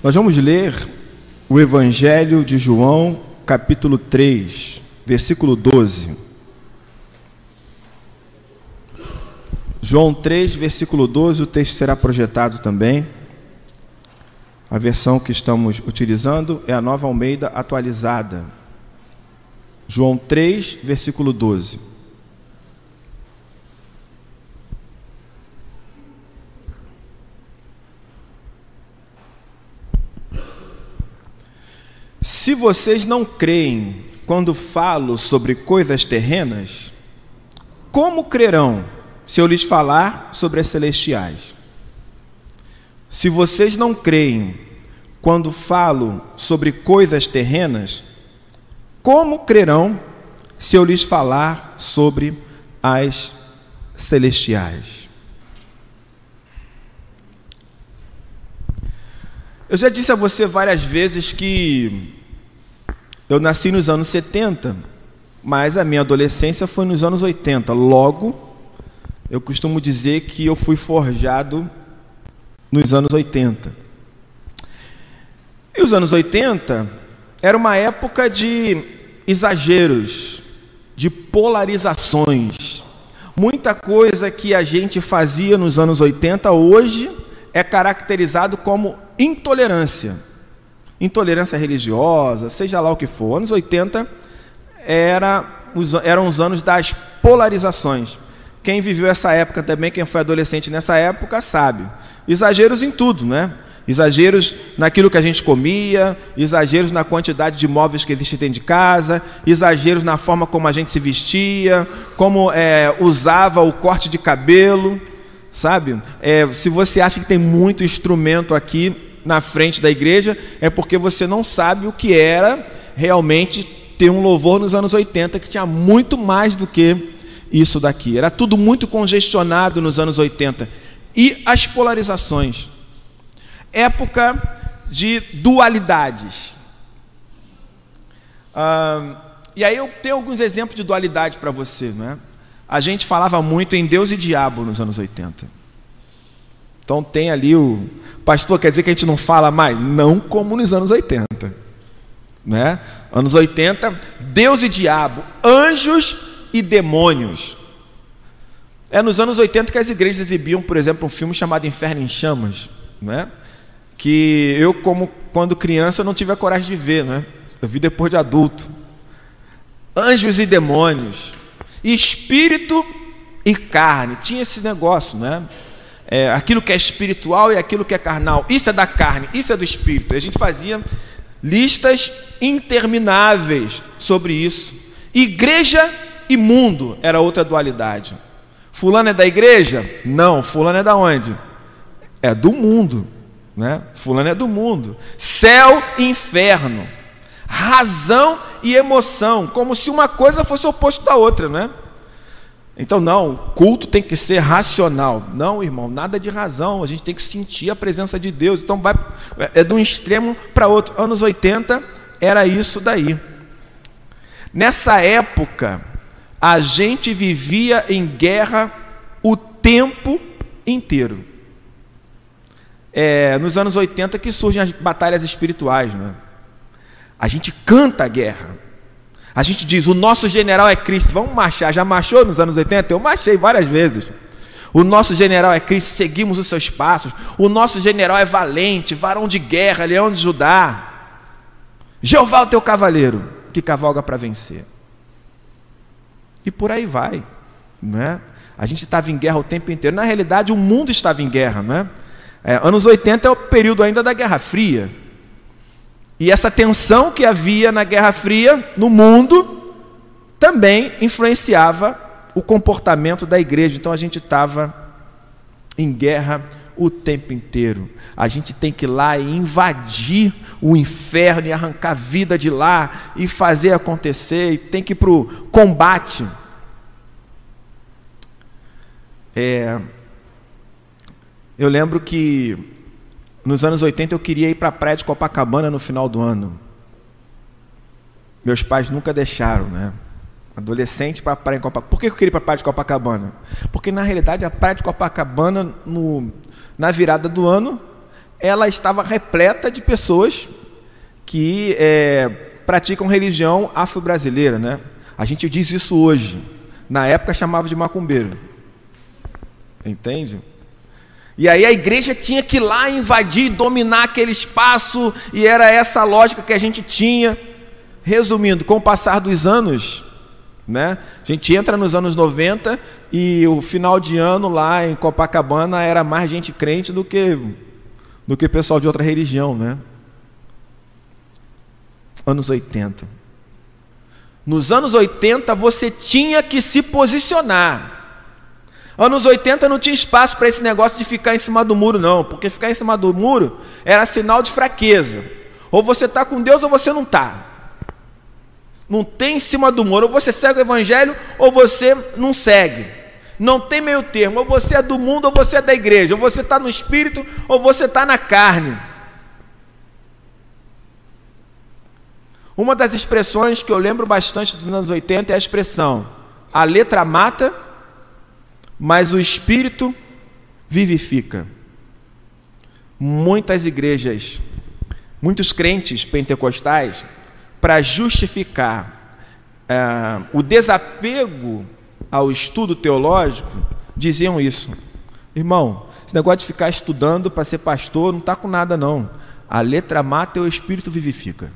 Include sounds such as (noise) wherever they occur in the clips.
Nós vamos ler o Evangelho de João, capítulo 3, versículo 12. João 3, versículo 12, o texto será projetado também. A versão que estamos utilizando é a Nova Almeida atualizada. João 3, versículo 12. Se vocês não creem quando falo sobre coisas terrenas, como crerão se eu lhes falar sobre as celestiais? Se vocês não creem quando falo sobre coisas terrenas, como crerão se eu lhes falar sobre as celestiais? Eu já disse a você várias vezes que eu nasci nos anos 70, mas a minha adolescência foi nos anos 80. Logo, eu costumo dizer que eu fui forjado nos anos 80. E os anos 80 era uma época de exageros, de polarizações. Muita coisa que a gente fazia nos anos 80 hoje é caracterizado como intolerância. Intolerância religiosa, seja lá o que for. Anos 80 era, eram os anos das polarizações. Quem viveu essa época também, quem foi adolescente nessa época, sabe. Exageros em tudo, né? Exageros naquilo que a gente comia, exageros na quantidade de móveis que existe dentro de casa, exageros na forma como a gente se vestia, como é, usava o corte de cabelo, sabe? É, se você acha que tem muito instrumento aqui na frente da igreja, é porque você não sabe o que era realmente ter um louvor nos anos 80 que tinha muito mais do que isso daqui. Era tudo muito congestionado nos anos 80. E as polarizações. Época de dualidades. Ah, e aí eu tenho alguns exemplos de dualidade para você. Né? A gente falava muito em Deus e diabo nos anos 80. Então tem ali o. Pastor, quer dizer que a gente não fala mais? Não como nos anos 80. Né? Anos 80, Deus e diabo, anjos e demônios. É nos anos 80 que as igrejas exibiam, por exemplo, um filme chamado Inferno em Chamas, né? que eu, como quando criança, não tive a coragem de ver, né? eu vi depois de adulto. Anjos e demônios, espírito e carne, tinha esse negócio, né? É, aquilo que é espiritual e aquilo que é carnal, isso é da carne, isso é do espírito. A gente fazia listas intermináveis sobre isso. Igreja e mundo era outra dualidade. Fulano é da igreja? Não, fulano é da onde? É do mundo, né? Fulano é do mundo. Céu e inferno. Razão e emoção, como se uma coisa fosse oposto da outra, né? Então, não, culto tem que ser racional. Não, irmão, nada de razão. A gente tem que sentir a presença de Deus. Então, vai, é de um extremo para outro. Anos 80 era isso daí. Nessa época, a gente vivia em guerra o tempo inteiro. É, nos anos 80 que surgem as batalhas espirituais. Né? A gente canta a guerra. A gente diz, o nosso general é Cristo. Vamos marchar. Já marchou nos anos 80? Eu marchei várias vezes. O nosso general é Cristo, seguimos os seus passos. O nosso general é valente, varão de guerra, leão de Judá. Jeová, o teu cavaleiro, que cavalga para vencer. E por aí vai. Né? A gente estava em guerra o tempo inteiro. Na realidade, o mundo estava em guerra. Né? É, anos 80 é o período ainda da Guerra Fria. E essa tensão que havia na Guerra Fria no mundo também influenciava o comportamento da igreja. Então a gente estava em guerra o tempo inteiro. A gente tem que ir lá e invadir o inferno e arrancar vida de lá e fazer acontecer, e tem que ir para o combate. É, eu lembro que nos anos 80 eu queria ir para a praia de Copacabana no final do ano. Meus pais nunca deixaram, né? Adolescente para a praia em Copacabana. Por que eu queria ir para a praia de Copacabana? Porque na realidade a praia de Copacabana, no, na virada do ano, ela estava repleta de pessoas que é, praticam religião afro-brasileira, né? A gente diz isso hoje. Na época chamava de macumbeiro. Entende? E aí a igreja tinha que ir lá invadir, dominar aquele espaço, e era essa lógica que a gente tinha. Resumindo, com o passar dos anos, né? A gente entra nos anos 90 e o final de ano lá em Copacabana era mais gente crente do que do que pessoal de outra religião, né? Anos 80. Nos anos 80 você tinha que se posicionar. Anos 80 não tinha espaço para esse negócio de ficar em cima do muro, não, porque ficar em cima do muro era sinal de fraqueza. Ou você está com Deus ou você não está. Não tem em cima do muro, ou você segue o Evangelho ou você não segue. Não tem meio termo, ou você é do mundo ou você é da igreja, ou você está no espírito ou você está na carne. Uma das expressões que eu lembro bastante dos anos 80 é a expressão: a letra mata, mas o espírito vivifica. Muitas igrejas, muitos crentes pentecostais, para justificar é, o desapego ao estudo teológico, diziam isso. Irmão, esse negócio de ficar estudando para ser pastor não está com nada, não. A letra mata e o espírito vivifica.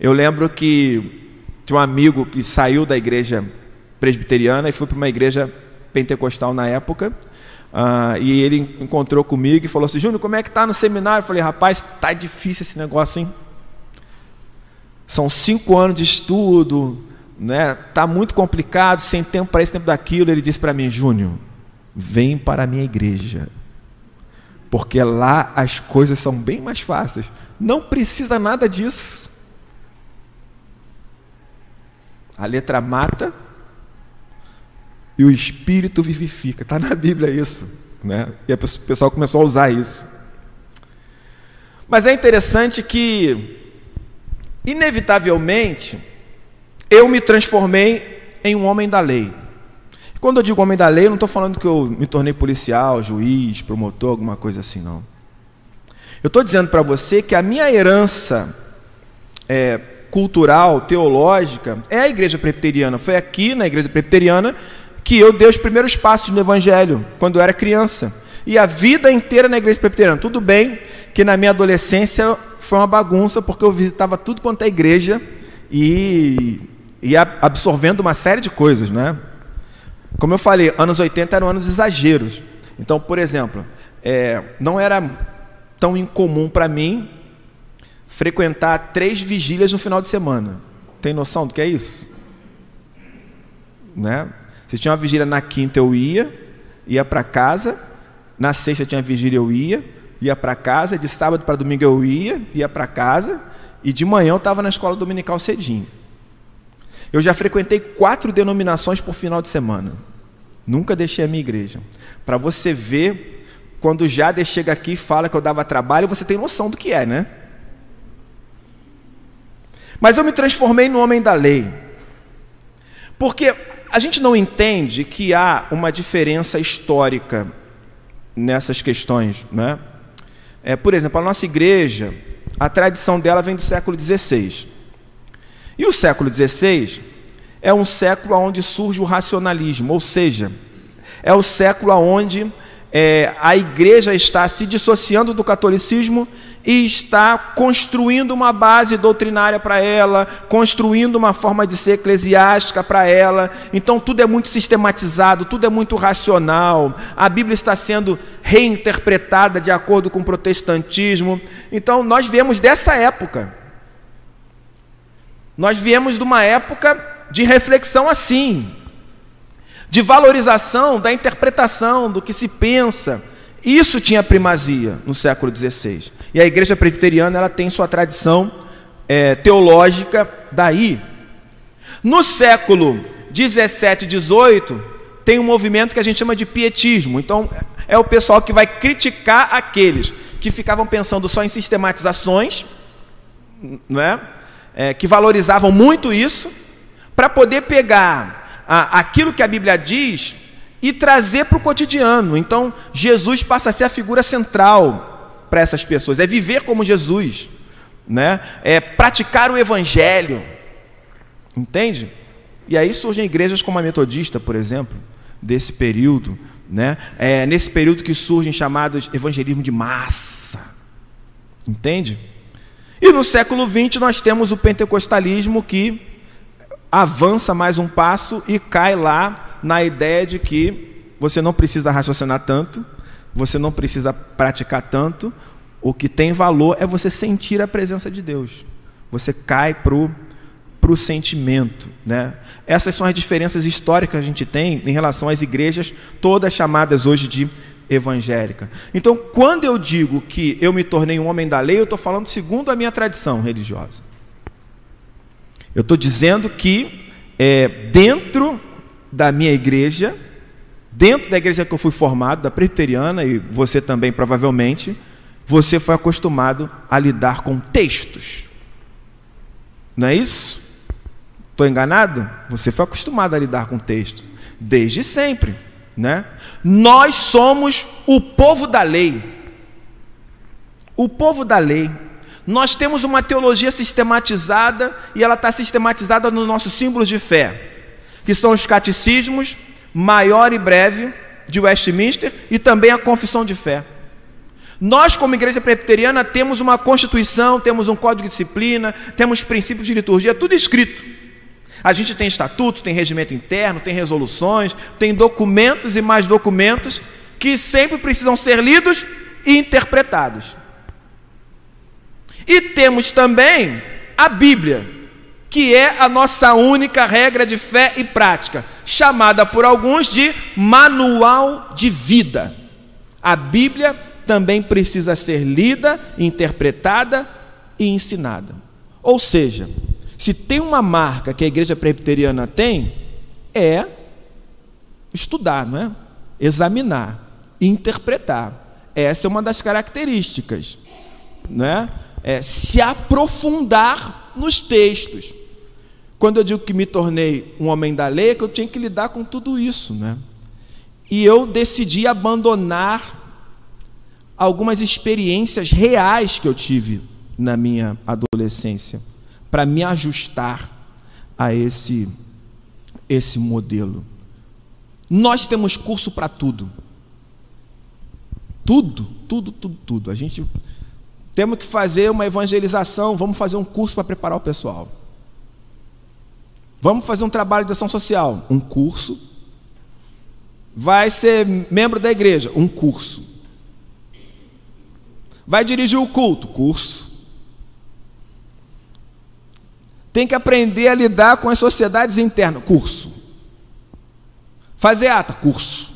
Eu lembro que tinha um amigo que saiu da igreja presbiteriana e foi para uma igreja pentecostal na época. Uh, e ele encontrou comigo e falou assim: Júnior, como é que tá no seminário? Eu falei: rapaz, tá difícil esse negócio, hein? São cinco anos de estudo, né? Tá muito complicado, sem tempo para isso, tempo daquilo. Ele disse para mim: Júnior, vem para a minha igreja, porque lá as coisas são bem mais fáceis. Não precisa nada disso. A letra mata e o espírito vivifica. Está na Bíblia isso. Né? E o pessoal começou a usar isso. Mas é interessante que, inevitavelmente, eu me transformei em um homem da lei. Quando eu digo homem da lei, eu não estou falando que eu me tornei policial, juiz, promotor, alguma coisa assim, não. Eu estou dizendo para você que a minha herança é, cultural, teológica, é a igreja presbiteriana. Foi aqui na igreja presbiteriana que eu dei os primeiros passos no Evangelho, quando eu era criança. E a vida inteira na igreja presbiteriana. Tudo bem que na minha adolescência foi uma bagunça, porque eu visitava tudo quanto é igreja e ia absorvendo uma série de coisas, né? Como eu falei, anos 80 eram anos exageros. Então, por exemplo, é, não era tão incomum para mim frequentar três vigílias no final de semana. Tem noção do que é isso? Né? Se tinha uma vigília na quinta, eu ia, ia para casa. Na sexta tinha vigília, eu ia, ia para casa. De sábado para domingo eu ia, ia para casa. E de manhã eu estava na escola dominical cedinho. Eu já frequentei quatro denominações por final de semana. Nunca deixei a minha igreja. Para você ver, quando o Jader chega aqui e fala que eu dava trabalho, você tem noção do que é, né? Mas eu me transformei no homem da lei. Porque a gente não entende que há uma diferença histórica nessas questões, né? É, por exemplo, a nossa igreja, a tradição dela vem do século XVI. E o século XVI é um século onde surge o racionalismo, ou seja, é o século onde é, a igreja está se dissociando do catolicismo e está construindo uma base doutrinária para ela, construindo uma forma de ser eclesiástica para ela. Então tudo é muito sistematizado, tudo é muito racional. A Bíblia está sendo reinterpretada de acordo com o protestantismo. Então nós viemos dessa época. Nós viemos de uma época de reflexão assim, de valorização da interpretação do que se pensa isso tinha primazia no século XVI. E a igreja presbiteriana ela tem sua tradição é, teológica daí. No século 17 e 18, tem um movimento que a gente chama de pietismo. Então, é o pessoal que vai criticar aqueles que ficavam pensando só em sistematizações, não é? é que valorizavam muito isso, para poder pegar a, aquilo que a Bíblia diz e trazer para o cotidiano. Então, Jesus passa a ser a figura central para essas pessoas, é viver como Jesus, né? é praticar o evangelho, entende? E aí surgem igrejas como a Metodista, por exemplo, desse período, né? É nesse período que surgem chamados evangelismo de massa, entende? E no século XX nós temos o pentecostalismo que avança mais um passo e cai lá na ideia de que você não precisa raciocinar tanto, você não precisa praticar tanto, o que tem valor é você sentir a presença de Deus. Você cai para o sentimento. Né? Essas são as diferenças históricas que a gente tem em relação às igrejas, todas chamadas hoje de evangélica. Então, quando eu digo que eu me tornei um homem da lei, eu estou falando segundo a minha tradição religiosa. Eu estou dizendo que é, dentro da minha igreja, dentro da igreja que eu fui formado, da presbiteriana, e você também provavelmente, você foi acostumado a lidar com textos. Não é isso? Estou enganado? Você foi acostumado a lidar com textos. Desde sempre. Né? Nós somos o povo da lei. O povo da lei. Nós temos uma teologia sistematizada e ela está sistematizada nos nossos símbolos de fé, que são os catecismos, maior e breve, de Westminster, e também a confissão de fé. Nós, como igreja presbiteriana, temos uma constituição, temos um código de disciplina, temos princípios de liturgia, tudo escrito. A gente tem estatuto, tem regimento interno, tem resoluções, tem documentos e mais documentos que sempre precisam ser lidos e interpretados. E temos também a Bíblia, que é a nossa única regra de fé e prática, chamada por alguns de manual de vida. A Bíblia também precisa ser lida, interpretada e ensinada. Ou seja, se tem uma marca que a igreja presbiteriana tem, é estudar, não é? Examinar, interpretar. Essa é uma das características, não é? é, se aprofundar nos textos. Quando eu digo que me tornei um homem da lei, é que eu tinha que lidar com tudo isso, né? E eu decidi abandonar algumas experiências reais que eu tive na minha adolescência para me ajustar a esse esse modelo. Nós temos curso para tudo. Tudo, tudo, tudo, tudo. A gente temos que fazer uma evangelização, vamos fazer um curso para preparar o pessoal. Vamos fazer um trabalho de ação social, um curso. Vai ser membro da igreja, um curso. Vai dirigir o culto, curso. Tem que aprender a lidar com as sociedades internas, curso. Fazer ata, curso.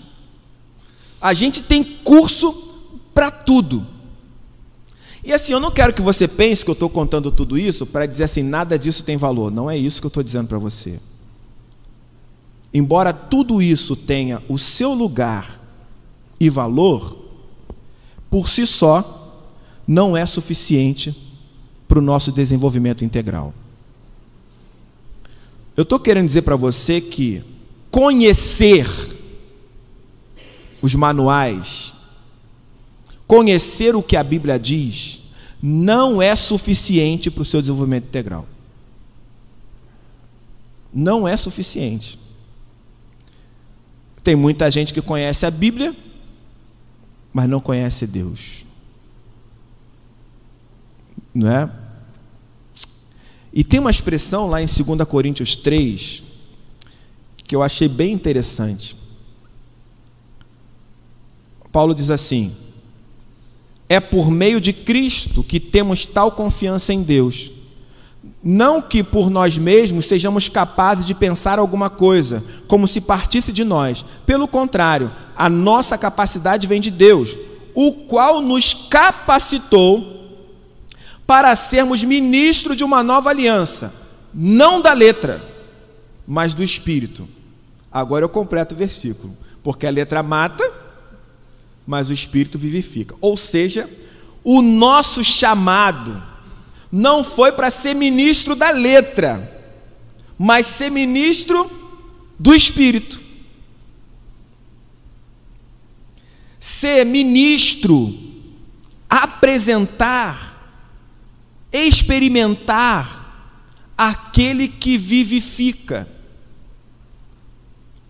A gente tem curso para tudo. E assim, eu não quero que você pense que eu estou contando tudo isso para dizer assim, nada disso tem valor. Não é isso que eu estou dizendo para você. Embora tudo isso tenha o seu lugar e valor, por si só, não é suficiente para o nosso desenvolvimento integral. Eu estou querendo dizer para você que conhecer os manuais conhecer o que a Bíblia diz não é suficiente para o seu desenvolvimento integral. Não é suficiente. Tem muita gente que conhece a Bíblia, mas não conhece Deus. Não é? E tem uma expressão lá em 2 Coríntios 3 que eu achei bem interessante. Paulo diz assim: é por meio de Cristo que temos tal confiança em Deus. Não que por nós mesmos sejamos capazes de pensar alguma coisa, como se partisse de nós. Pelo contrário, a nossa capacidade vem de Deus, o qual nos capacitou para sermos ministros de uma nova aliança, não da letra, mas do espírito. Agora eu completo o versículo, porque a letra mata, mas o Espírito vivifica. Ou seja, o nosso chamado não foi para ser ministro da letra, mas ser ministro do Espírito. ser ministro, apresentar, experimentar aquele que vivifica.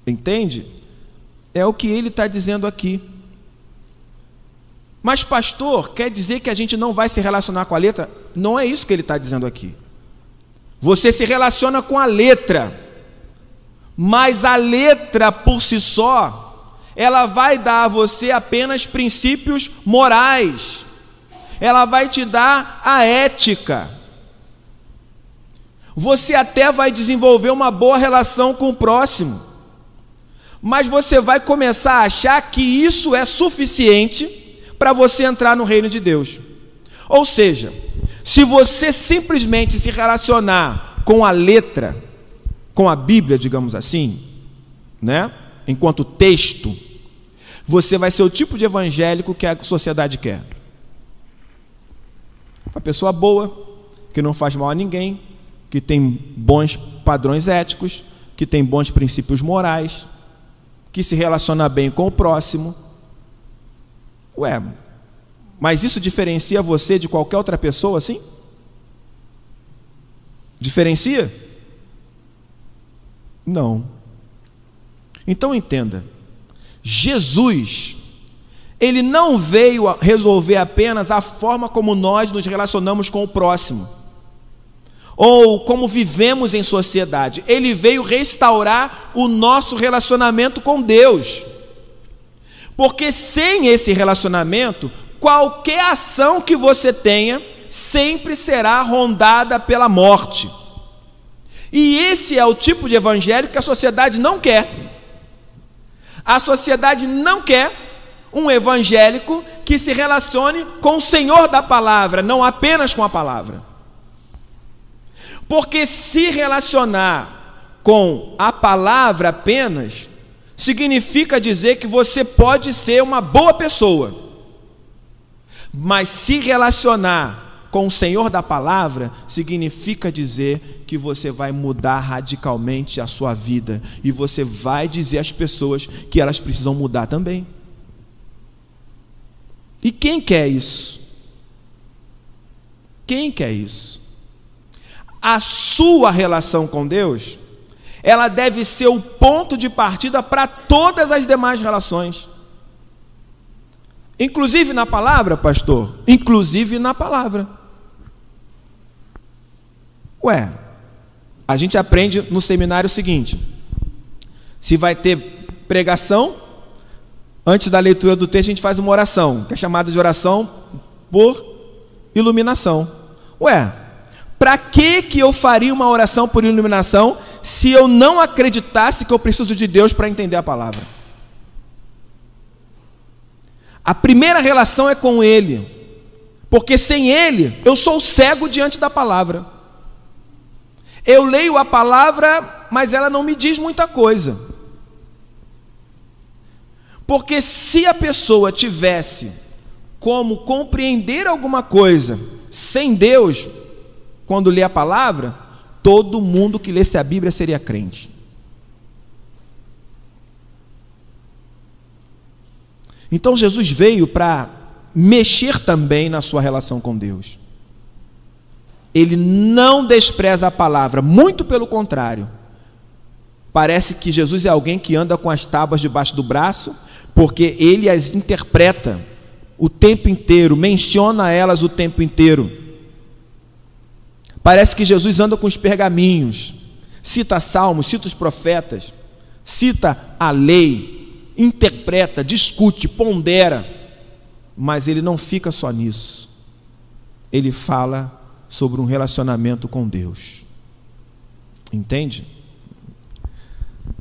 Entende? É o que ele está dizendo aqui. Mas, pastor, quer dizer que a gente não vai se relacionar com a letra? Não é isso que ele está dizendo aqui. Você se relaciona com a letra, mas a letra por si só, ela vai dar a você apenas princípios morais, ela vai te dar a ética. Você até vai desenvolver uma boa relação com o próximo, mas você vai começar a achar que isso é suficiente para você entrar no reino de Deus. Ou seja, se você simplesmente se relacionar com a letra, com a Bíblia, digamos assim, né? Enquanto texto, você vai ser o tipo de evangélico que a sociedade quer. Uma pessoa boa, que não faz mal a ninguém, que tem bons padrões éticos, que tem bons princípios morais, que se relaciona bem com o próximo, Ué, mas isso diferencia você de qualquer outra pessoa assim? Diferencia? Não. Então entenda: Jesus, ele não veio resolver apenas a forma como nós nos relacionamos com o próximo, ou como vivemos em sociedade, ele veio restaurar o nosso relacionamento com Deus. Porque sem esse relacionamento, qualquer ação que você tenha sempre será rondada pela morte. E esse é o tipo de evangelho que a sociedade não quer. A sociedade não quer um evangélico que se relacione com o Senhor da palavra, não apenas com a palavra. Porque se relacionar com a palavra apenas, significa dizer que você pode ser uma boa pessoa, mas se relacionar com o Senhor da palavra significa dizer que você vai mudar radicalmente a sua vida e você vai dizer às pessoas que elas precisam mudar também. E quem quer isso? Quem quer isso? A sua relação com Deus ela deve ser o ponto de partida para todas as demais relações. Inclusive na palavra, pastor? Inclusive na palavra. Ué, a gente aprende no seminário o seguinte: se vai ter pregação, antes da leitura do texto a gente faz uma oração, que é chamada de oração por iluminação. Ué, para que que eu faria uma oração por iluminação se eu não acreditasse que eu preciso de Deus para entender a palavra. A primeira relação é com Ele, porque sem Ele eu sou cego diante da palavra. Eu leio a palavra, mas ela não me diz muita coisa. Porque se a pessoa tivesse como compreender alguma coisa sem Deus, quando lê a palavra, todo mundo que lesse a Bíblia seria crente. Então Jesus veio para mexer também na sua relação com Deus. Ele não despreza a palavra, muito pelo contrário. Parece que Jesus é alguém que anda com as tábuas debaixo do braço, porque ele as interpreta o tempo inteiro, menciona elas o tempo inteiro. Parece que Jesus anda com os pergaminhos, cita salmos, cita os profetas, cita a lei, interpreta, discute, pondera, mas ele não fica só nisso. Ele fala sobre um relacionamento com Deus. Entende?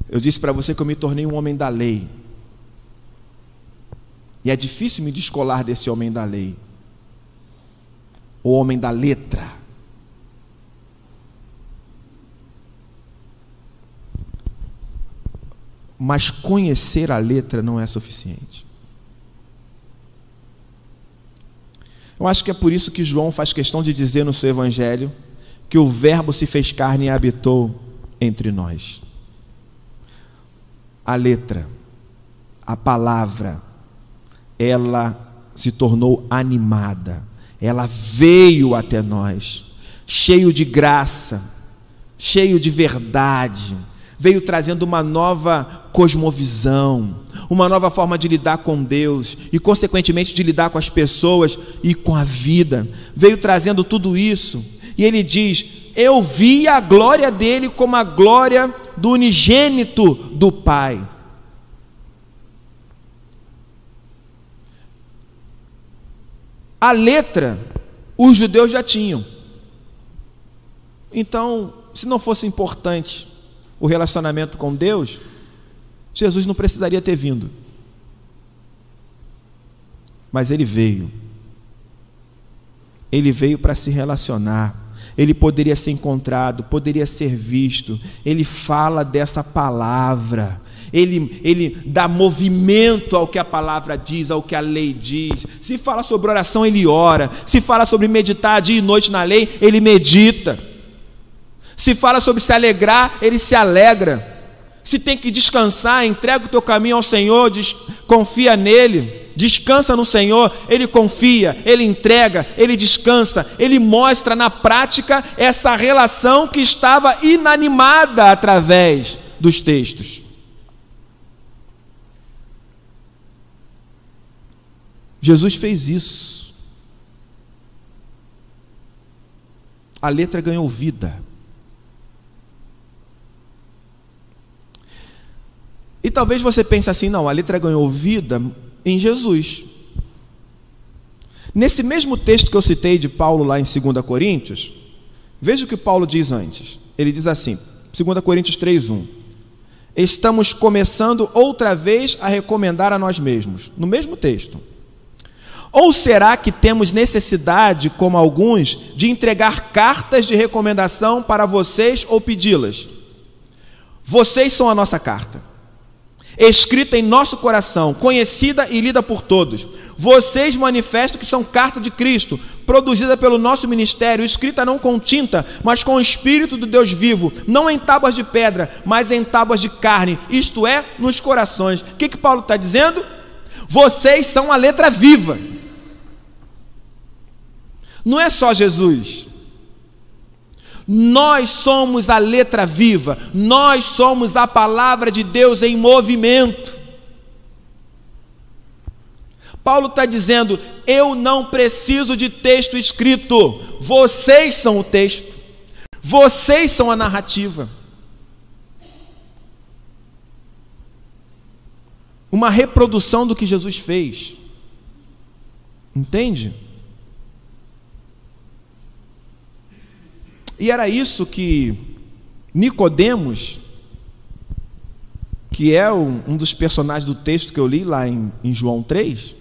Eu disse para você que eu me tornei um homem da lei. E é difícil me descolar desse homem da lei. O homem da letra. Mas conhecer a letra não é suficiente. Eu acho que é por isso que João faz questão de dizer no seu evangelho que o Verbo se fez carne e habitou entre nós. A letra, a palavra, ela se tornou animada. Ela veio até nós, cheio de graça, cheio de verdade, veio trazendo uma nova cosmovisão, uma nova forma de lidar com Deus e, consequentemente, de lidar com as pessoas e com a vida. Veio trazendo tudo isso. E ele diz: Eu vi a glória dele como a glória do unigênito do Pai. A letra, os judeus já tinham. Então, se não fosse importante o relacionamento com Deus, Jesus não precisaria ter vindo. Mas ele veio. Ele veio para se relacionar. Ele poderia ser encontrado, poderia ser visto. Ele fala dessa palavra. Ele, ele dá movimento ao que a palavra diz, ao que a lei diz. Se fala sobre oração, ele ora. Se fala sobre meditar dia e noite na lei, ele medita. Se fala sobre se alegrar, ele se alegra. Se tem que descansar, entrega o teu caminho ao Senhor, confia nele, descansa no Senhor, ele confia, ele entrega, ele descansa, ele mostra na prática essa relação que estava inanimada através dos textos. Jesus fez isso. A letra ganhou vida. E talvez você pense assim: não, a letra ganhou vida em Jesus. Nesse mesmo texto que eu citei de Paulo lá em 2 Coríntios, veja o que Paulo diz antes. Ele diz assim, 2 Coríntios 3:1. Estamos começando outra vez a recomendar a nós mesmos, no mesmo texto. Ou será que temos necessidade, como alguns, de entregar cartas de recomendação para vocês ou pedi-las? Vocês são a nossa carta escrita em nosso coração, conhecida e lida por todos. Vocês manifestam que são carta de Cristo, produzida pelo nosso ministério, escrita não com tinta, mas com o Espírito do Deus vivo, não em tábuas de pedra, mas em tábuas de carne, isto é, nos corações. O que, que Paulo está dizendo? Vocês são a letra viva. Não é só Jesus. Nós somos a letra viva, nós somos a palavra de Deus em movimento. Paulo está dizendo: eu não preciso de texto escrito, vocês são o texto, vocês são a narrativa. Uma reprodução do que Jesus fez, entende? E era isso que Nicodemos, que é um dos personagens do texto que eu li lá em, em João 3,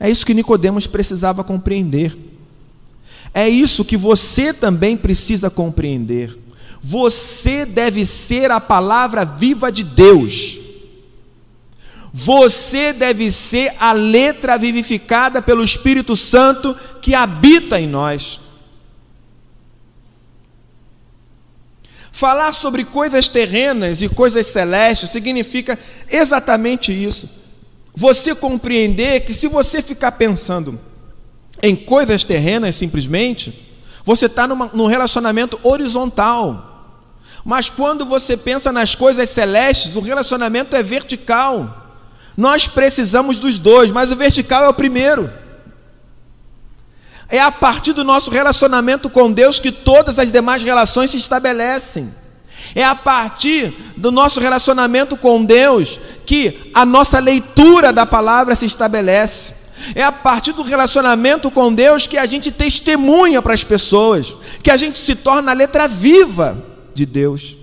é isso que Nicodemos precisava compreender. É isso que você também precisa compreender. Você deve ser a palavra viva de Deus. Você deve ser a letra vivificada pelo Espírito Santo que habita em nós. Falar sobre coisas terrenas e coisas celestes significa exatamente isso. Você compreender que se você ficar pensando em coisas terrenas simplesmente, você está num relacionamento horizontal. Mas quando você pensa nas coisas celestes, o relacionamento é vertical. Nós precisamos dos dois, mas o vertical é o primeiro. É a partir do nosso relacionamento com Deus que todas as demais relações se estabelecem. É a partir do nosso relacionamento com Deus que a nossa leitura da palavra se estabelece. É a partir do relacionamento com Deus que a gente testemunha para as pessoas, que a gente se torna a letra viva de Deus.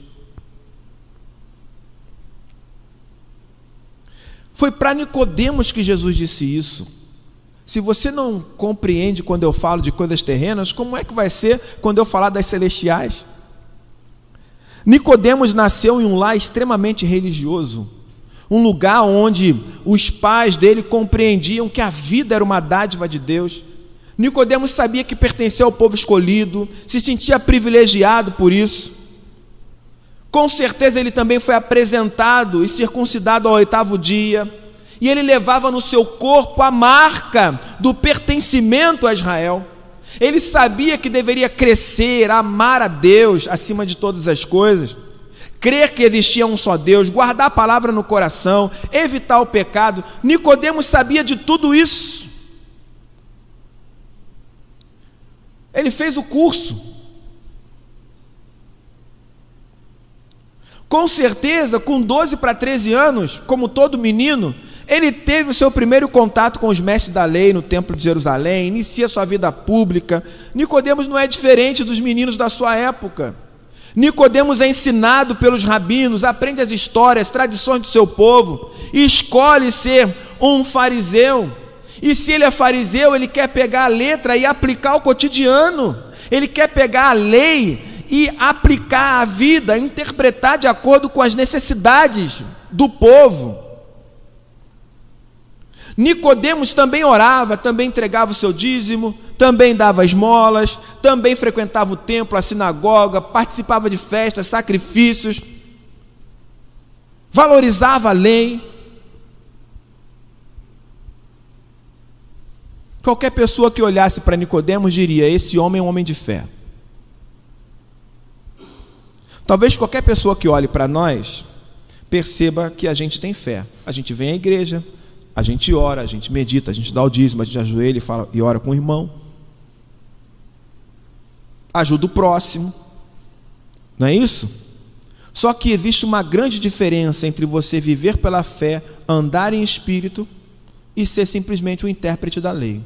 Foi para Nicodemos que Jesus disse isso. Se você não compreende quando eu falo de coisas terrenas, como é que vai ser quando eu falar das celestiais? Nicodemos nasceu em um lar extremamente religioso, um lugar onde os pais dele compreendiam que a vida era uma dádiva de Deus. Nicodemos sabia que pertencia ao povo escolhido, se sentia privilegiado por isso. Com certeza ele também foi apresentado e circuncidado ao oitavo dia e ele levava no seu corpo a marca do pertencimento a Israel. Ele sabia que deveria crescer, amar a Deus acima de todas as coisas, crer que existia um só Deus, guardar a palavra no coração, evitar o pecado. Nicodemos sabia de tudo isso. Ele fez o curso. Com certeza, com 12 para 13 anos, como todo menino, ele teve o seu primeiro contato com os mestres da lei no Templo de Jerusalém, inicia sua vida pública. Nicodemos não é diferente dos meninos da sua época. Nicodemos é ensinado pelos rabinos, aprende as histórias, tradições do seu povo, escolhe ser um fariseu. E se ele é fariseu, ele quer pegar a letra e aplicar ao cotidiano. Ele quer pegar a lei e aplicar a vida, interpretar de acordo com as necessidades do povo. Nicodemos também orava, também entregava o seu dízimo, também dava esmolas, também frequentava o templo, a sinagoga, participava de festas, sacrifícios, valorizava a lei. Qualquer pessoa que olhasse para Nicodemos diria: esse homem é um homem de fé. Talvez qualquer pessoa que olhe para nós perceba que a gente tem fé. A gente vem à igreja, a gente ora, a gente medita, a gente dá o dízimo, a gente ajoelha e, fala, e ora com o irmão. Ajuda o próximo. Não é isso? Só que existe uma grande diferença entre você viver pela fé, andar em espírito e ser simplesmente o intérprete da lei.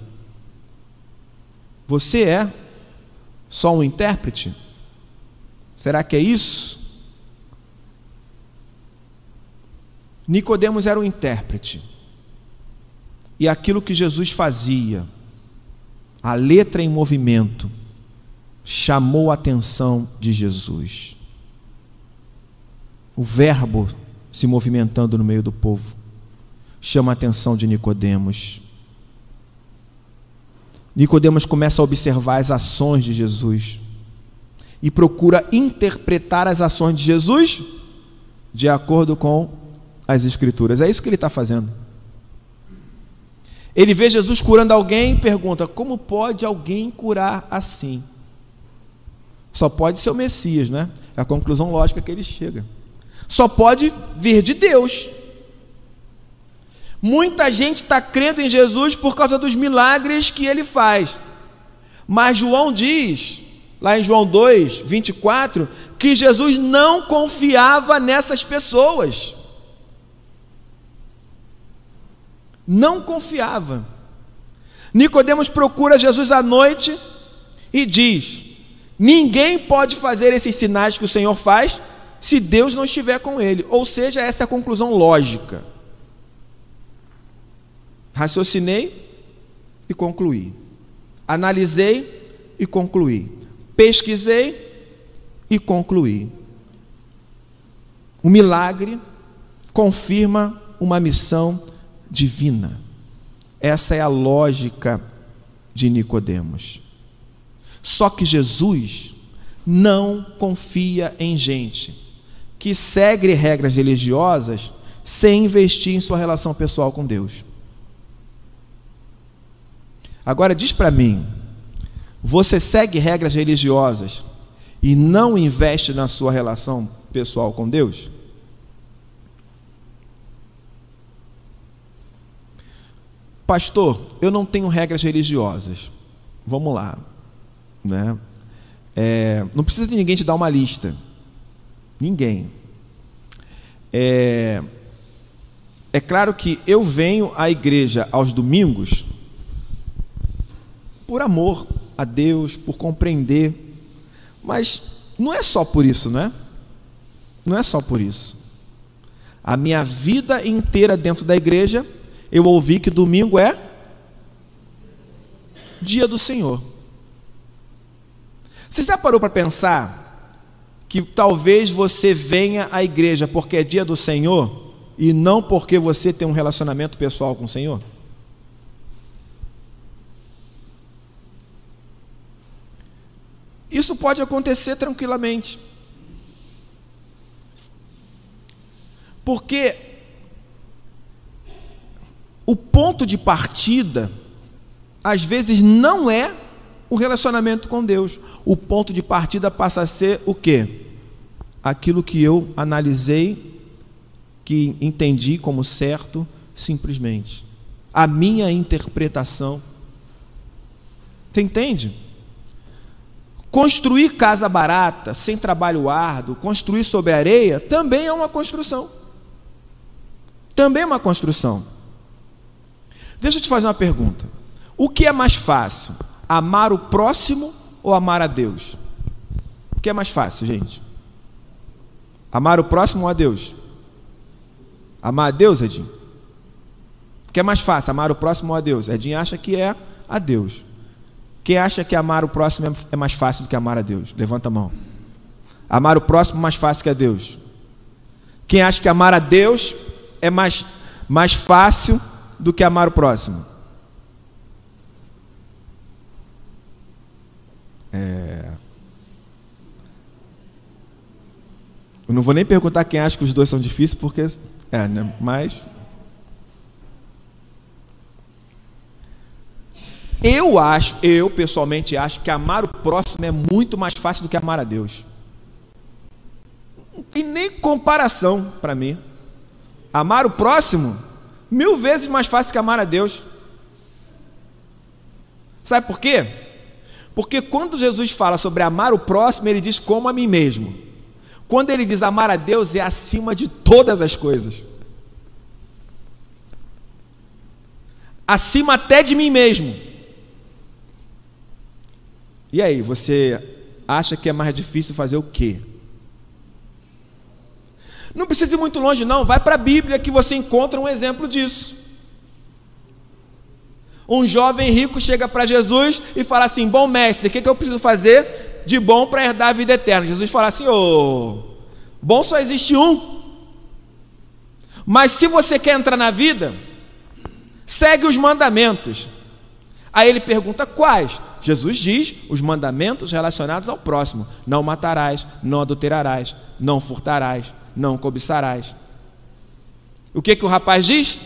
Você é só um intérprete? Será que é isso? Nicodemos era um intérprete. E aquilo que Jesus fazia, a letra em movimento, chamou a atenção de Jesus. O verbo se movimentando no meio do povo chama a atenção de Nicodemos. Nicodemos começa a observar as ações de Jesus e procura interpretar as ações de Jesus de acordo com as Escrituras. É isso que ele está fazendo. Ele vê Jesus curando alguém e pergunta: como pode alguém curar assim? Só pode ser o Messias, né? É a conclusão lógica que ele chega. Só pode vir de Deus. Muita gente está crendo em Jesus por causa dos milagres que ele faz. Mas João diz, lá em João 2, 24, que Jesus não confiava nessas pessoas. Não confiava. Nicodemos procura Jesus à noite e diz: Ninguém pode fazer esses sinais que o Senhor faz se Deus não estiver com ele. Ou seja, essa é a conclusão lógica. Raciocinei e concluí. Analisei e concluí. Pesquisei e concluí. O milagre confirma uma missão divina. Essa é a lógica de Nicodemos. Só que Jesus não confia em gente que segue regras religiosas sem investir em sua relação pessoal com Deus. Agora diz para mim, você segue regras religiosas e não investe na sua relação pessoal com Deus? Pastor, eu não tenho regras religiosas. Vamos lá. Né? É, não precisa de ninguém te dar uma lista. Ninguém. É, é claro que eu venho à igreja aos domingos por amor a Deus, por compreender. Mas não é só por isso, não é? Não é só por isso. A minha vida inteira dentro da igreja eu ouvi que domingo é dia do Senhor. Você já parou para pensar que talvez você venha à igreja porque é dia do Senhor e não porque você tem um relacionamento pessoal com o Senhor? Isso pode acontecer tranquilamente. Porque o ponto de partida, às vezes, não é o relacionamento com Deus. O ponto de partida passa a ser o quê? Aquilo que eu analisei, que entendi como certo, simplesmente. A minha interpretação. Você entende? Construir casa barata, sem trabalho árduo, construir sobre areia, também é uma construção. Também é uma construção. Deixa eu te fazer uma pergunta. O que é mais fácil? Amar o próximo ou amar a Deus? O que é mais fácil, gente? Amar o próximo ou a Deus? Amar a Deus, Edinho? O que é mais fácil? Amar o próximo ou a Deus? Edinho acha que é a Deus. Quem acha que amar o próximo é mais fácil do que amar a Deus? Levanta a mão. Amar o próximo é mais fácil que a Deus. Quem acha que amar a Deus é mais, mais fácil do que amar o próximo? É... Eu não vou nem perguntar quem acha que os dois são difíceis, porque. É, né? Mas. Eu acho, eu pessoalmente acho que amar o próximo é muito mais fácil do que amar a Deus. E nem comparação para mim. Amar o próximo, mil vezes mais fácil que amar a Deus. Sabe por quê? Porque quando Jesus fala sobre amar o próximo, ele diz como a mim mesmo. Quando ele diz amar a Deus, é acima de todas as coisas. Acima até de mim mesmo. E aí, você acha que é mais difícil fazer o quê? Não precisa ir muito longe, não. Vai para a Bíblia que você encontra um exemplo disso. Um jovem rico chega para Jesus e fala assim: Bom mestre, o que, que eu preciso fazer de bom para herdar a vida eterna? Jesus fala assim: Ô, oh, bom só existe um. Mas se você quer entrar na vida, segue os mandamentos. Aí ele pergunta: Quais? Jesus diz os mandamentos relacionados ao próximo: Não matarás, não adulterarás, não furtarás, não cobiçarás. O que, que o rapaz diz?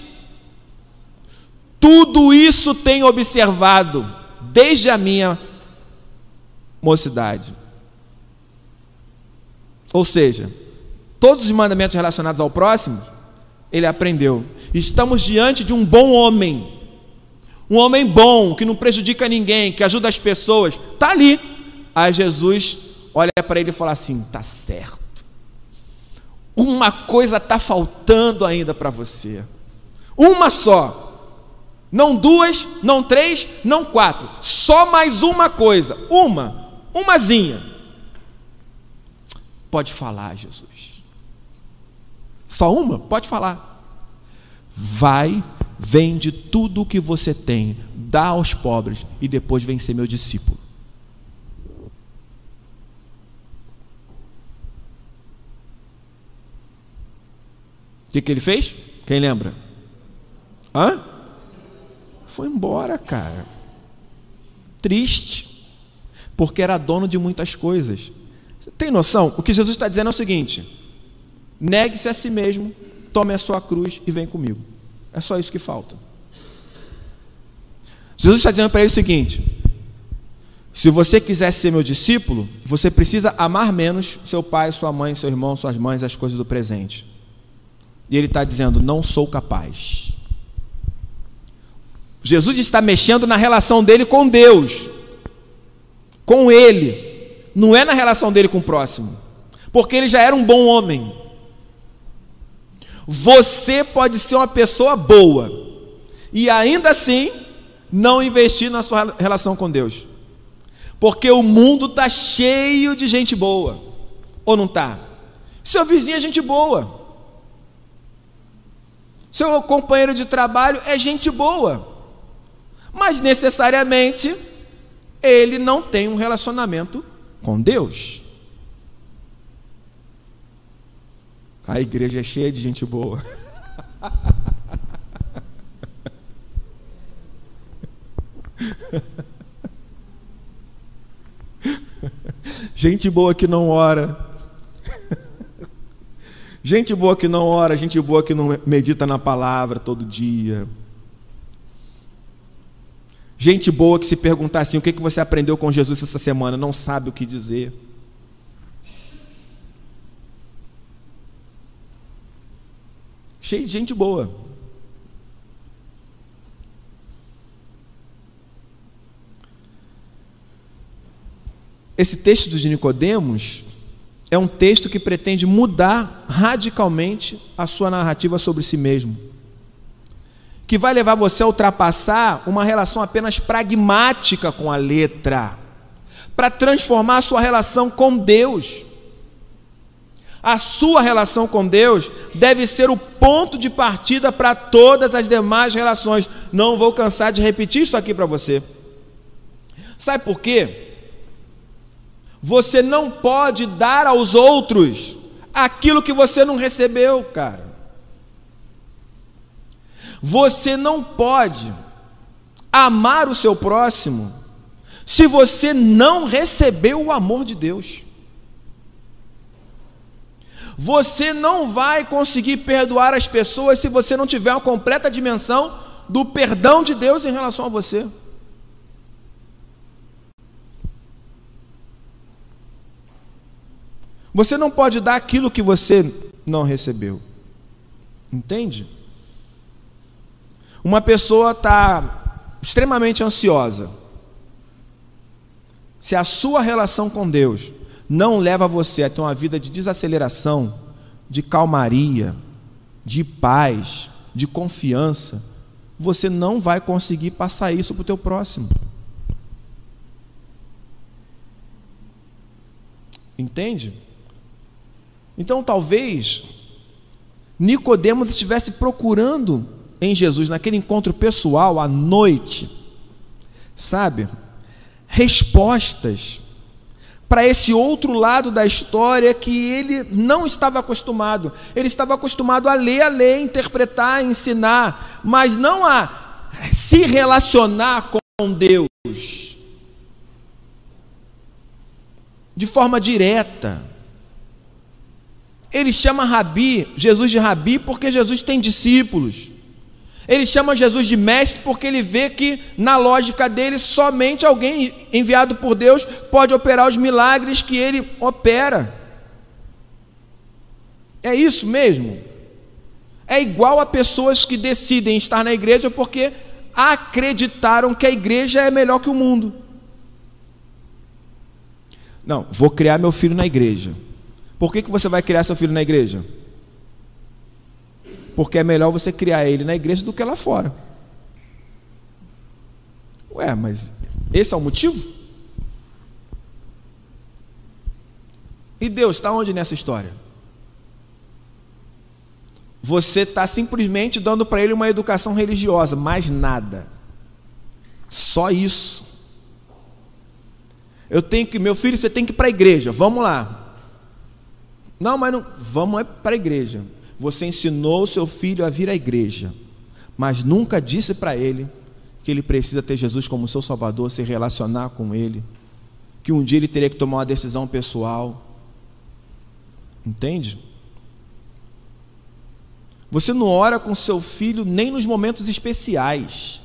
Tudo isso tenho observado desde a minha mocidade. Ou seja, todos os mandamentos relacionados ao próximo, ele aprendeu. Estamos diante de um bom homem. Um homem bom, que não prejudica ninguém, que ajuda as pessoas. Está ali. Aí Jesus olha para ele e fala assim: está certo. Uma coisa está faltando ainda para você. Uma só. Não duas, não três, não quatro. Só mais uma coisa. Uma. Umazinha. Pode falar, Jesus. Só uma? Pode falar. Vai, vende tudo o que você tem, dá aos pobres e depois vem ser meu discípulo. O que, que ele fez? Quem lembra? Hã? Foi embora, cara. Triste. Porque era dono de muitas coisas. Você tem noção? O que Jesus está dizendo é o seguinte: negue-se a si mesmo, tome a sua cruz e vem comigo. É só isso que falta. Jesus está dizendo para ele o seguinte: se você quiser ser meu discípulo, você precisa amar menos seu pai, sua mãe, seu irmão, suas mães, as coisas do presente. E ele está dizendo: Não sou capaz. Jesus está mexendo na relação dele com Deus, com ele, não é na relação dele com o próximo, porque ele já era um bom homem. Você pode ser uma pessoa boa e ainda assim não investir na sua relação com Deus, porque o mundo está cheio de gente boa, ou não está? Seu vizinho é gente boa. Seu companheiro de trabalho é gente boa, mas necessariamente ele não tem um relacionamento com Deus. A igreja é cheia de gente boa. (laughs) gente boa que não ora Gente boa que não ora, gente boa que não medita na palavra todo dia. Gente boa que se perguntar assim: o que você aprendeu com Jesus essa semana? Não sabe o que dizer. Cheio de gente boa. Esse texto de Nicodemos é um texto que pretende mudar radicalmente a sua narrativa sobre si mesmo. Que vai levar você a ultrapassar uma relação apenas pragmática com a letra, para transformar a sua relação com Deus. A sua relação com Deus deve ser o ponto de partida para todas as demais relações. Não vou cansar de repetir isso aqui para você. Sabe por quê? Você não pode dar aos outros aquilo que você não recebeu, cara. Você não pode amar o seu próximo se você não recebeu o amor de Deus. Você não vai conseguir perdoar as pessoas se você não tiver uma completa dimensão do perdão de Deus em relação a você. Você não pode dar aquilo que você não recebeu. Entende? Uma pessoa está extremamente ansiosa. Se a sua relação com Deus não leva você a ter uma vida de desaceleração, de calmaria, de paz, de confiança, você não vai conseguir passar isso para o teu próximo. Entende? Então talvez Nicodemos estivesse procurando em Jesus naquele encontro pessoal à noite, sabe? Respostas para esse outro lado da história que ele não estava acostumado. Ele estava acostumado a ler a lei, interpretar, ensinar, mas não a se relacionar com Deus de forma direta. Ele chama Rabi, Jesus de Rabi, porque Jesus tem discípulos. Ele chama Jesus de mestre porque ele vê que, na lógica dele, somente alguém enviado por Deus pode operar os milagres que ele opera. É isso mesmo? É igual a pessoas que decidem estar na igreja porque acreditaram que a igreja é melhor que o mundo. Não, vou criar meu filho na igreja. Por que, que você vai criar seu filho na igreja? Porque é melhor você criar ele na igreja do que lá fora. Ué, mas esse é o motivo? E Deus está onde nessa história? Você está simplesmente dando para ele uma educação religiosa, mais nada. Só isso. Eu tenho que, meu filho, você tem que ir para a igreja. Vamos lá. Não, mas não, vamos é para a igreja. Você ensinou o seu filho a vir à igreja, mas nunca disse para ele que ele precisa ter Jesus como seu Salvador, se relacionar com ele, que um dia ele teria que tomar uma decisão pessoal. Entende? Você não ora com seu filho nem nos momentos especiais.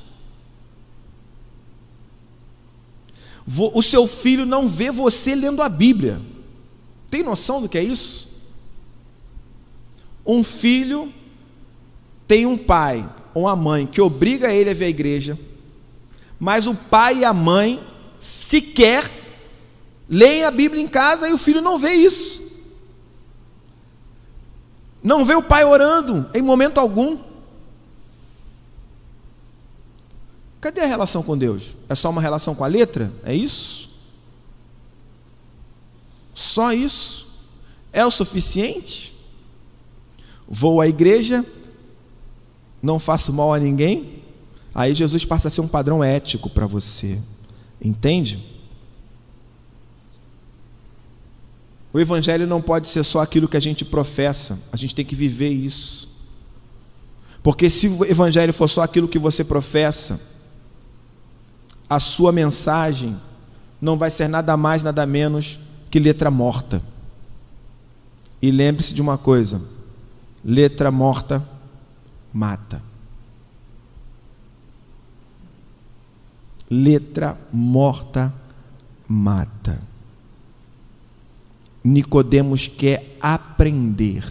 O seu filho não vê você lendo a Bíblia. Tem noção do que é isso? Um filho tem um pai ou uma mãe que obriga ele a vir à igreja, mas o pai e a mãe sequer leem a Bíblia em casa e o filho não vê isso. Não vê o pai orando em momento algum. Cadê a relação com Deus? É só uma relação com a letra? É isso? Só isso? É o suficiente? Vou à igreja, não faço mal a ninguém, aí Jesus passa a ser um padrão ético para você. Entende? O Evangelho não pode ser só aquilo que a gente professa, a gente tem que viver isso. Porque se o Evangelho for só aquilo que você professa, a sua mensagem não vai ser nada mais, nada menos que letra morta. E lembre-se de uma coisa: Letra morta mata. Letra morta mata. Nicodemos quer aprender.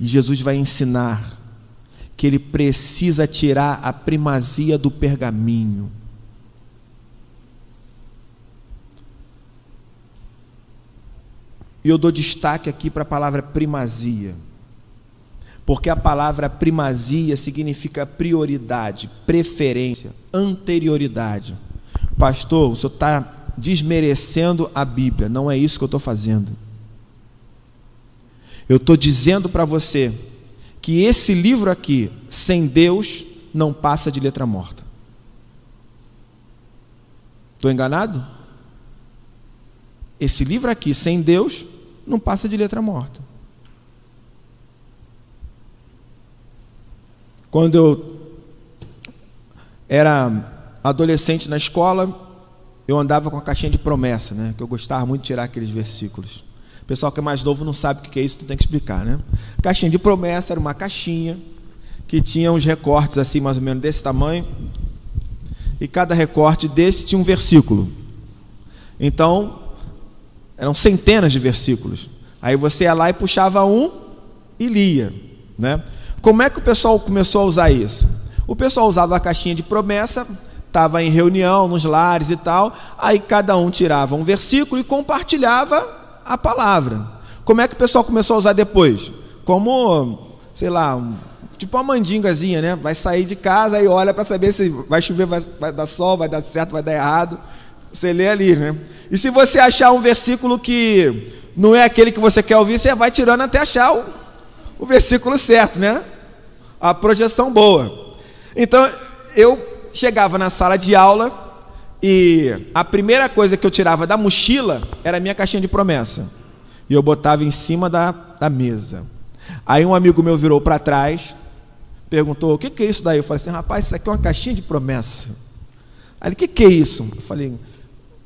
E Jesus vai ensinar que ele precisa tirar a primazia do pergaminho. E eu dou destaque aqui para a palavra primazia. Porque a palavra primazia significa prioridade, preferência, anterioridade. Pastor, o senhor está desmerecendo a Bíblia. Não é isso que eu estou fazendo. Eu estou dizendo para você que esse livro aqui, sem Deus, não passa de letra morta. Estou enganado? Esse livro aqui, sem Deus, não passa de letra morta. Quando eu era adolescente na escola, eu andava com a caixinha de promessa, né? Que eu gostava muito de tirar aqueles versículos. O pessoal que é mais novo não sabe o que é isso, tu tem que explicar, né? Caixinha de promessa era uma caixinha que tinha uns recortes assim, mais ou menos desse tamanho. E cada recorte desse tinha um versículo. Então, eram centenas de versículos. Aí você ia lá e puxava um e lia, né? Como é que o pessoal começou a usar isso? O pessoal usava a caixinha de promessa, estava em reunião, nos lares e tal, aí cada um tirava um versículo e compartilhava a palavra. Como é que o pessoal começou a usar depois? Como, sei lá, tipo uma mandingazinha, né? Vai sair de casa e olha para saber se vai chover, vai, vai dar sol, vai dar certo, vai dar errado. Você lê ali, né? E se você achar um versículo que não é aquele que você quer ouvir, você vai tirando até achar o, o versículo certo, né? A projeção boa. Então, eu chegava na sala de aula e a primeira coisa que eu tirava da mochila era a minha caixinha de promessa. E eu botava em cima da, da mesa. Aí um amigo meu virou para trás, perguntou: O que, que é isso daí? Eu falei assim: Rapaz, isso aqui é uma caixinha de promessa. Aí ele: O que, que é isso? Eu falei: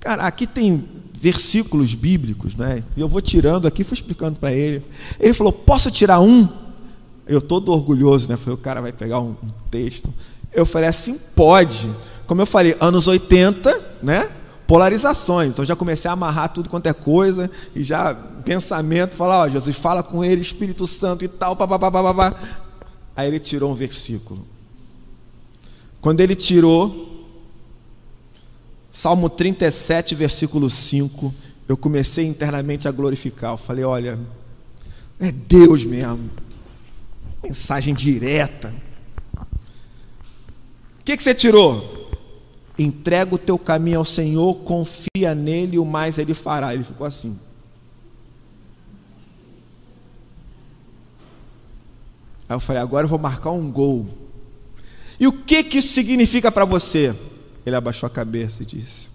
Cara, aqui tem versículos bíblicos, né? E eu vou tirando aqui, fui explicando para ele. Ele falou: Posso tirar um? Eu todo orgulhoso, né? Falei: O cara vai pegar um, um texto. Eu falei assim: Pode. Como eu falei, anos 80, né? Polarizações. Então já comecei a amarrar tudo quanto é coisa e já pensamento, falar: Ó, Jesus fala com ele, Espírito Santo e tal, papapá. Aí ele tirou um versículo. Quando ele tirou, Salmo 37, versículo 5, eu comecei internamente a glorificar. Eu falei: olha, é Deus mesmo. Mensagem direta. O que, que você tirou? Entrega o teu caminho ao Senhor, confia nele, o mais ele fará. Ele ficou assim. Aí eu falei: agora eu vou marcar um gol. E o que, que isso significa para você? Ele abaixou a cabeça e disse: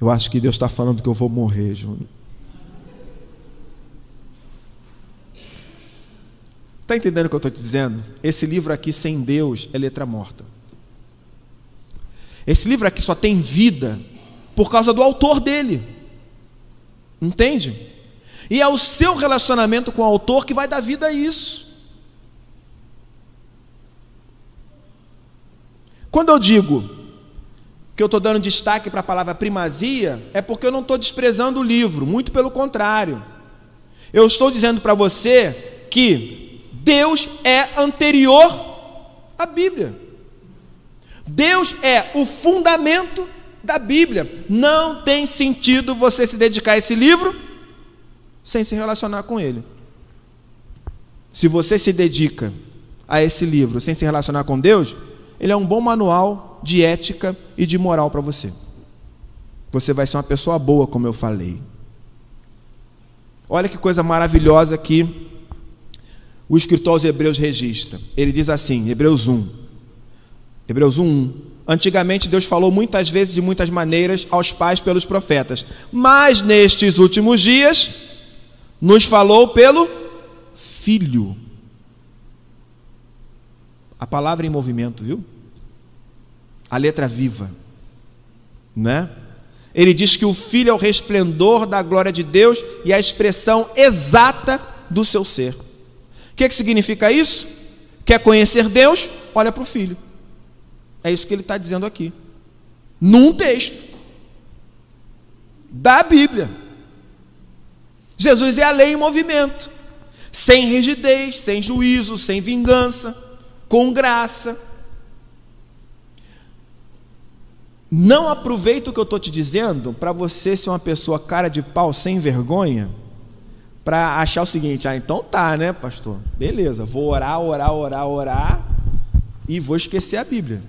Eu acho que Deus está falando que eu vou morrer, Júnior. Está entendendo o que eu estou te dizendo? Esse livro aqui, sem Deus, é letra morta. Esse livro aqui só tem vida por causa do autor dele. Entende? E é o seu relacionamento com o autor que vai dar vida a isso. Quando eu digo que eu estou dando destaque para a palavra primazia, é porque eu não estou desprezando o livro, muito pelo contrário. Eu estou dizendo para você que Deus é anterior à Bíblia. Deus é o fundamento da Bíblia. Não tem sentido você se dedicar a esse livro sem se relacionar com ele. Se você se dedica a esse livro sem se relacionar com Deus, ele é um bom manual de ética e de moral para você. Você vai ser uma pessoa boa, como eu falei. Olha que coisa maravilhosa que o escritor aos Hebreus registra. Ele diz assim, Hebreus 1. Hebreus 1. Antigamente Deus falou muitas vezes de muitas maneiras aos pais pelos profetas, mas nestes últimos dias nos falou pelo Filho a palavra em movimento, viu? A letra viva, né? Ele diz que o filho é o resplendor da glória de Deus e a expressão exata do seu ser. O que, que significa isso? Quer conhecer Deus? Olha para o filho. É isso que ele está dizendo aqui. Num texto da Bíblia. Jesus é a lei em movimento, sem rigidez, sem juízo, sem vingança, com graça. Não aproveita o que eu estou te dizendo para você ser uma pessoa cara de pau, sem vergonha, para achar o seguinte: ah, então tá, né, pastor? Beleza, vou orar, orar, orar, orar e vou esquecer a Bíblia.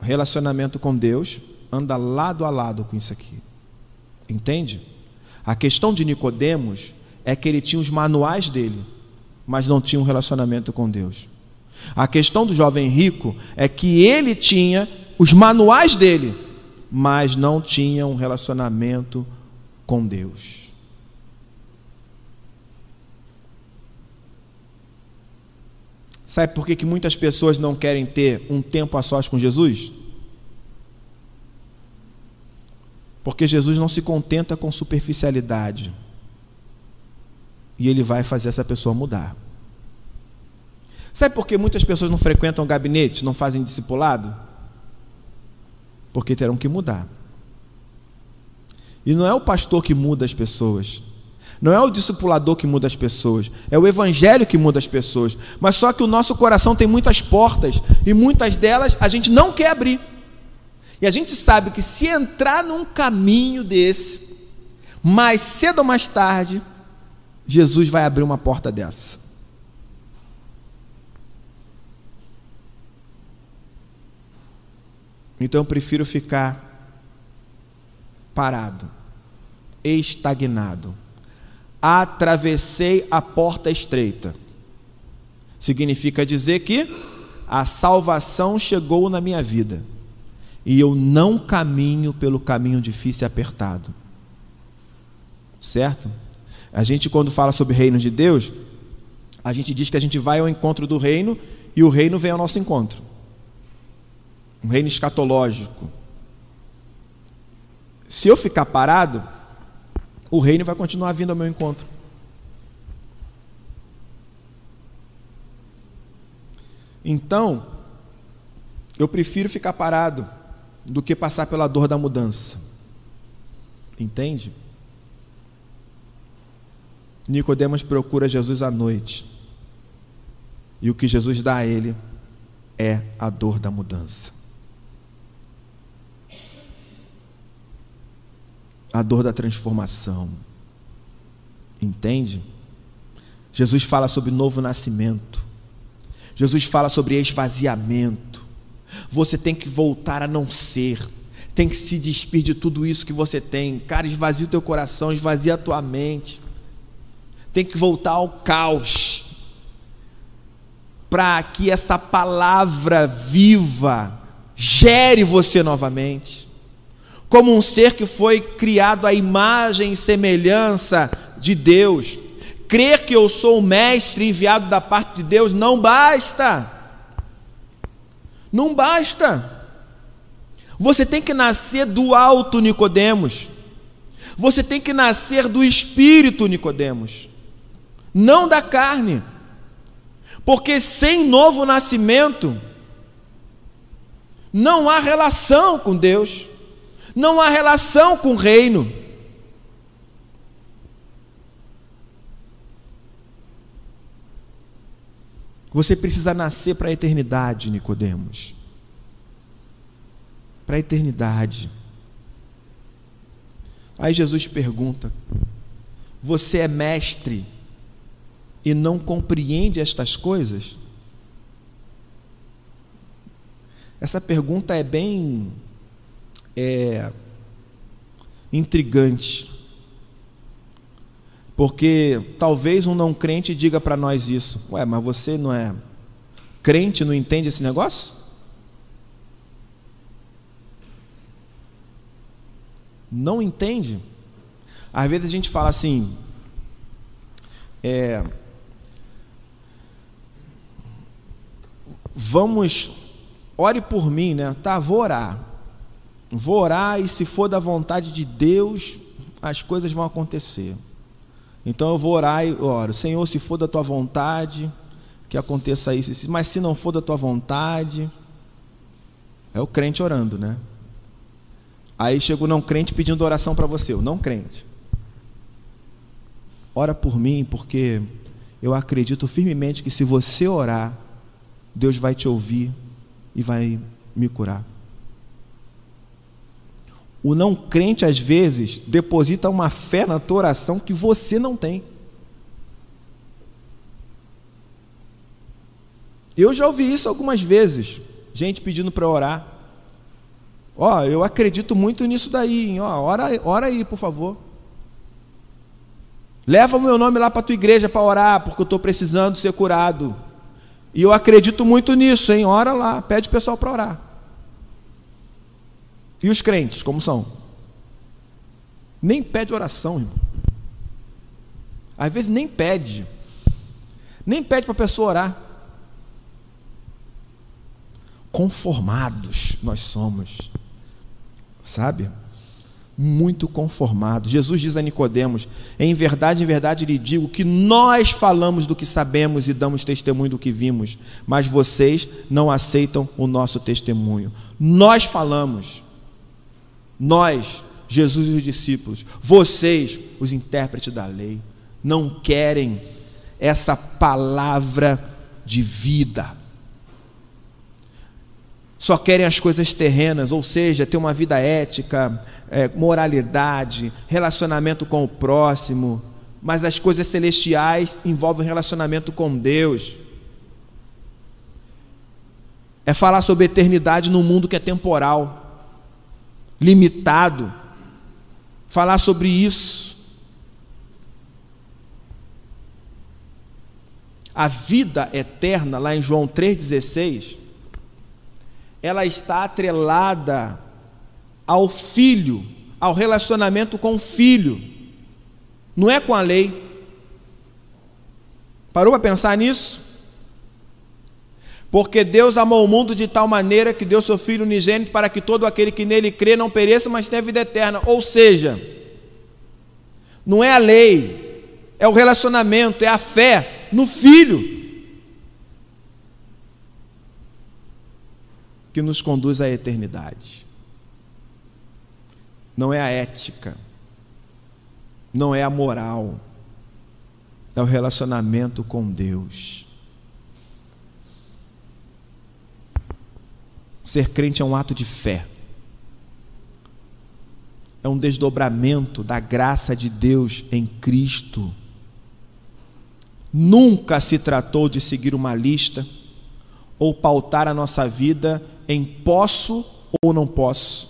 Relacionamento com Deus anda lado a lado com isso aqui. Entende? A questão de Nicodemos é que ele tinha os manuais dele, mas não tinha um relacionamento com Deus. A questão do jovem rico é que ele tinha os manuais dele, mas não tinha um relacionamento com Deus. Sabe por que, que muitas pessoas não querem ter um tempo a sós com Jesus? Porque Jesus não se contenta com superficialidade. E ele vai fazer essa pessoa mudar. Sabe por que muitas pessoas não frequentam gabinete, não fazem discipulado? Porque terão que mudar. E não é o pastor que muda as pessoas. Não é o discipulador que muda as pessoas, é o evangelho que muda as pessoas. Mas só que o nosso coração tem muitas portas e muitas delas a gente não quer abrir. E a gente sabe que se entrar num caminho desse, mais cedo ou mais tarde, Jesus vai abrir uma porta dessa. Então eu prefiro ficar parado, estagnado. Atravessei a porta estreita. Significa dizer que a salvação chegou na minha vida e eu não caminho pelo caminho difícil e apertado. Certo? A gente, quando fala sobre o reino de Deus, a gente diz que a gente vai ao encontro do reino e o reino vem ao nosso encontro um reino escatológico. Se eu ficar parado, o reino vai continuar vindo ao meu encontro. Então, eu prefiro ficar parado do que passar pela dor da mudança. Entende? Nicodemos procura Jesus à noite. E o que Jesus dá a ele é a dor da mudança. a dor da transformação. Entende? Jesus fala sobre novo nascimento. Jesus fala sobre esvaziamento. Você tem que voltar a não ser. Tem que se despir de tudo isso que você tem. Cara, esvazia o teu coração, esvazia a tua mente. Tem que voltar ao caos. Para que essa palavra viva gere você novamente como um ser que foi criado à imagem e semelhança de Deus. Crer que eu sou o mestre enviado da parte de Deus não basta. Não basta. Você tem que nascer do alto, Nicodemos. Você tem que nascer do espírito, Nicodemos. Não da carne. Porque sem novo nascimento não há relação com Deus não há relação com o reino. Você precisa nascer para a eternidade, Nicodemos. Para a eternidade. Aí Jesus pergunta: Você é mestre e não compreende estas coisas? Essa pergunta é bem é intrigante. Porque talvez um não crente diga para nós isso. Ué, mas você não é crente, não entende esse negócio? Não entende? Às vezes a gente fala assim, é, vamos, ore por mim, né? Tá, vou orar. Vou orar e se for da vontade de Deus, as coisas vão acontecer. Então eu vou orar e oro, Senhor, se for da tua vontade, que aconteça isso, mas se não for da tua vontade, é o crente orando, né? Aí chega o não crente pedindo oração para você, o não crente. Ora por mim, porque eu acredito firmemente que se você orar, Deus vai te ouvir e vai me curar. O não crente, às vezes, deposita uma fé na tua oração que você não tem. Eu já ouvi isso algumas vezes, gente pedindo para orar. Ó, oh, eu acredito muito nisso daí, hein? Ó, oh, ora, ora aí, por favor. Leva o meu nome lá para a tua igreja para orar, porque eu estou precisando ser curado. E eu acredito muito nisso, hein? Ora lá, pede o pessoal para orar. E os crentes, como são? Nem pede oração, irmão. Às vezes nem pede. Nem pede para a pessoa orar. Conformados nós somos. Sabe? Muito conformado. Jesus diz a Nicodemos: "Em verdade, em verdade lhe digo que nós falamos do que sabemos e damos testemunho do que vimos, mas vocês não aceitam o nosso testemunho. Nós falamos. Nós, Jesus e os discípulos, vocês, os intérpretes da lei, não querem essa palavra de vida só querem as coisas terrenas, ou seja, ter uma vida ética, é, moralidade, relacionamento com o próximo, mas as coisas celestiais envolvem relacionamento com Deus. É falar sobre eternidade num mundo que é temporal, limitado. Falar sobre isso. A vida eterna, lá em João 3,16 ela está atrelada ao filho, ao relacionamento com o filho, não é com a lei. Parou para pensar nisso? Porque Deus amou o mundo de tal maneira que deu seu Filho unigênito para que todo aquele que nele crê não pereça, mas tenha vida eterna. Ou seja, não é a lei, é o relacionamento, é a fé no Filho. Que nos conduz à eternidade. Não é a ética, não é a moral, é o relacionamento com Deus. Ser crente é um ato de fé, é um desdobramento da graça de Deus em Cristo. Nunca se tratou de seguir uma lista ou pautar a nossa vida em posso ou não posso.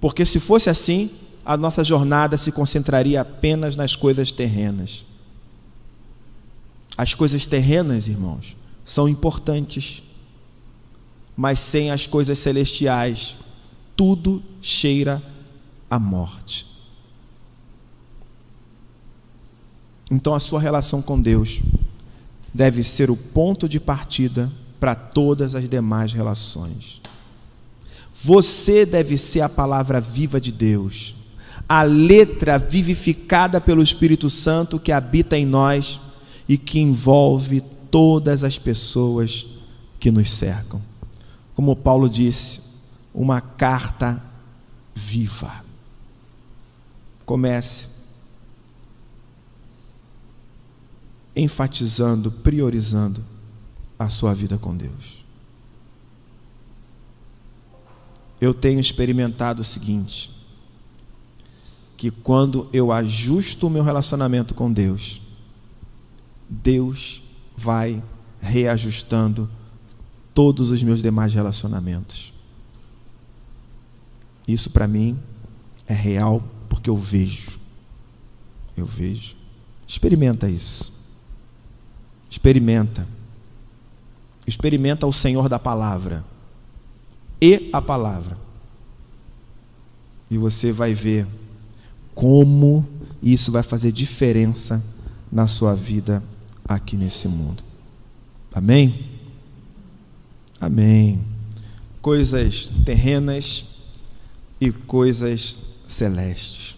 Porque se fosse assim, a nossa jornada se concentraria apenas nas coisas terrenas. As coisas terrenas, irmãos, são importantes, mas sem as coisas celestiais, tudo cheira a morte. Então a sua relação com Deus deve ser o ponto de partida para todas as demais relações. Você deve ser a palavra viva de Deus, a letra vivificada pelo Espírito Santo que habita em nós e que envolve todas as pessoas que nos cercam. Como Paulo disse, uma carta viva. Comece enfatizando, priorizando a sua vida com Deus. Eu tenho experimentado o seguinte: que quando eu ajusto o meu relacionamento com Deus, Deus vai reajustando todos os meus demais relacionamentos. Isso para mim é real porque eu vejo. Eu vejo. Experimenta isso. Experimenta experimenta o Senhor da palavra e a palavra. E você vai ver como isso vai fazer diferença na sua vida aqui nesse mundo. Amém? Amém. Coisas terrenas e coisas celestes.